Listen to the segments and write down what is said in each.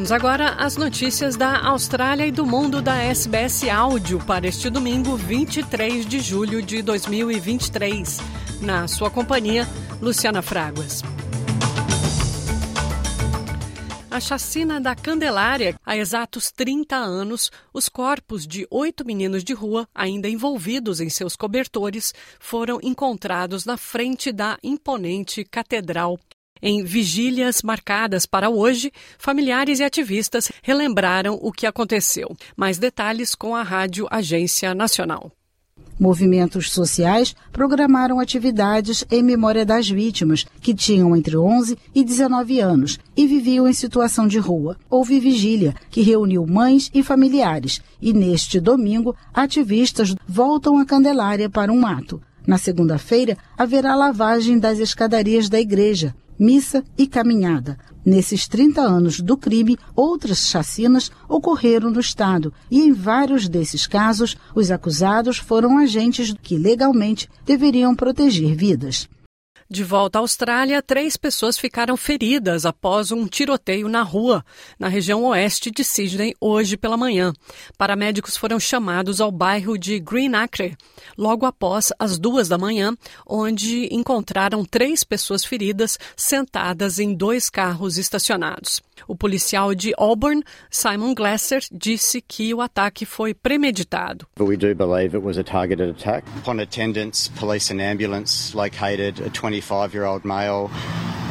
Vamos agora às notícias da Austrália e do mundo da SBS Áudio para este domingo, 23 de julho de 2023. Na sua companhia, Luciana Fraguas. A chacina da Candelária, há exatos 30 anos, os corpos de oito meninos de rua, ainda envolvidos em seus cobertores, foram encontrados na frente da imponente catedral. Em vigílias marcadas para hoje, familiares e ativistas relembraram o que aconteceu. Mais detalhes com a Rádio Agência Nacional. Movimentos sociais programaram atividades em memória das vítimas, que tinham entre 11 e 19 anos e viviam em situação de rua. Houve vigília, que reuniu mães e familiares, e neste domingo, ativistas voltam a Candelária para um ato. Na segunda-feira, haverá lavagem das escadarias da igreja, missa e caminhada. Nesses 30 anos do crime, outras chacinas ocorreram no Estado e, em vários desses casos, os acusados foram agentes que legalmente deveriam proteger vidas. De volta à Austrália, três pessoas ficaram feridas após um tiroteio na rua, na região oeste de Sydney, hoje pela manhã. Paramédicos foram chamados ao bairro de Green Acre, logo após as duas da manhã, onde encontraram três pessoas feridas sentadas em dois carros estacionados. O policial de Auburn, Simon Glasser, disse que o ataque foi premeditado. we do believe it was a targeted attack. Upon attendance, police and ambulance located a 25-year-old male,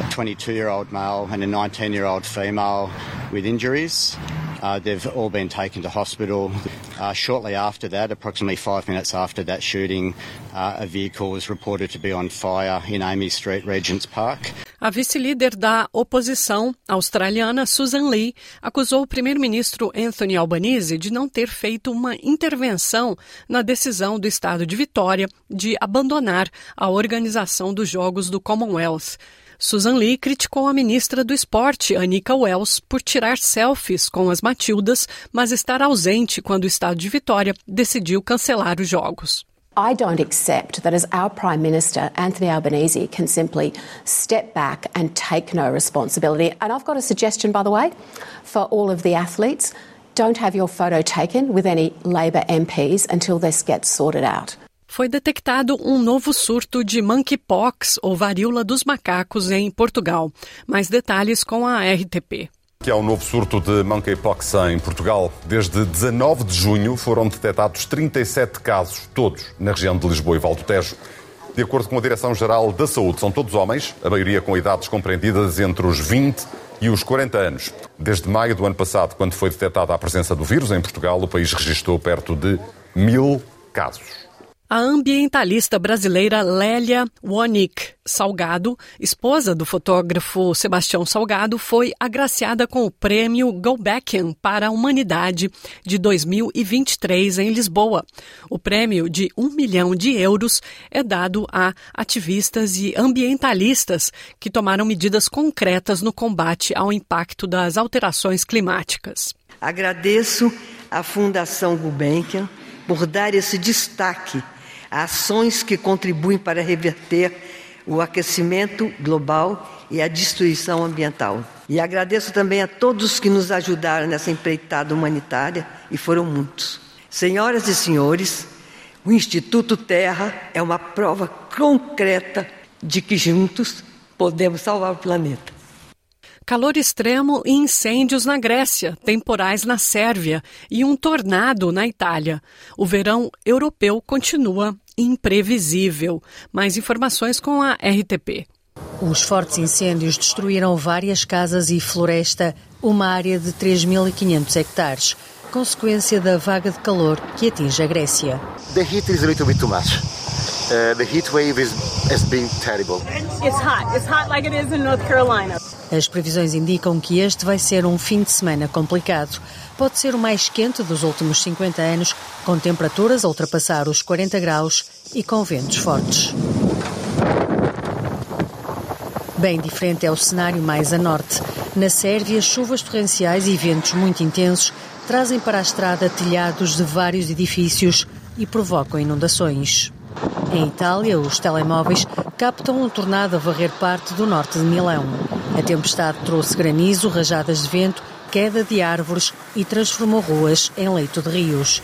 a 22-year-old male and a 19-year-old female with injuries. Uh, they've all been taken to hospital. Uh, shortly after that, approximately five minutes after that shooting, uh, a vehicle was reported to be on fire in Amy Street, Regents Park. A vice-líder da oposição australiana, Susan Lee, acusou o primeiro-ministro Anthony Albanese de não ter feito uma intervenção na decisão do estado de Vitória de abandonar a organização dos Jogos do Commonwealth. Susan Lee criticou a ministra do Esporte, Anika Wells, por tirar selfies com as Matildas, mas estar ausente quando o estado de Vitória decidiu cancelar os Jogos. I don't accept that as our Prime Minister, Anthony Albanese, can simply step back and take no responsibility. And I've got a suggestion, by the way, for all of the athletes don't have your photo taken with any Labor MPs until this gets sorted out. Foi detectado um novo surto de monkeypox, ou varíola dos macacos, em Portugal. Mais detalhes com a RTP que há um novo surto de monkeypox em Portugal. Desde 19 de junho foram detectados 37 casos, todos na região de Lisboa e Valdo Tejo. De acordo com a Direção-Geral da Saúde, são todos homens, a maioria com idades compreendidas entre os 20 e os 40 anos. Desde maio do ano passado, quando foi detectada a presença do vírus em Portugal, o país registrou perto de mil casos. A ambientalista brasileira Lélia Wonick Salgado, esposa do fotógrafo Sebastião Salgado, foi agraciada com o prêmio Gulbenkian para a Humanidade de 2023 em Lisboa. O prêmio de um milhão de euros é dado a ativistas e ambientalistas que tomaram medidas concretas no combate ao impacto das alterações climáticas. Agradeço à Fundação Gulbenkian por dar esse destaque ações que contribuem para reverter o aquecimento global e a destruição ambiental. E agradeço também a todos que nos ajudaram nessa empreitada humanitária, e foram muitos. Senhoras e senhores, o Instituto Terra é uma prova concreta de que juntos podemos salvar o planeta. Calor extremo e incêndios na Grécia, temporais na Sérvia e um tornado na Itália. O verão europeu continua imprevisível. Mais informações com a RTP. Os fortes incêndios destruíram várias casas e floresta, uma área de 3.500 hectares, consequência da vaga de calor que atinge a Grécia. The heat is a little bit too much. Uh, the heat wave is, has been terrible. It's hot. It's hot like it is in North Carolina. As previsões indicam que este vai ser um fim de semana complicado. Pode ser o mais quente dos últimos 50 anos, com temperaturas a ultrapassar os 40 graus e com ventos fortes. Bem diferente é o cenário mais a norte. Na Sérvia, chuvas torrenciais e ventos muito intensos trazem para a estrada telhados de vários edifícios e provocam inundações. Em Itália, os telemóveis captam um tornado a varrer parte do norte de Milão. A tempestade trouxe granizo, rajadas de vento, queda de árvores e transformou ruas em leito de rios.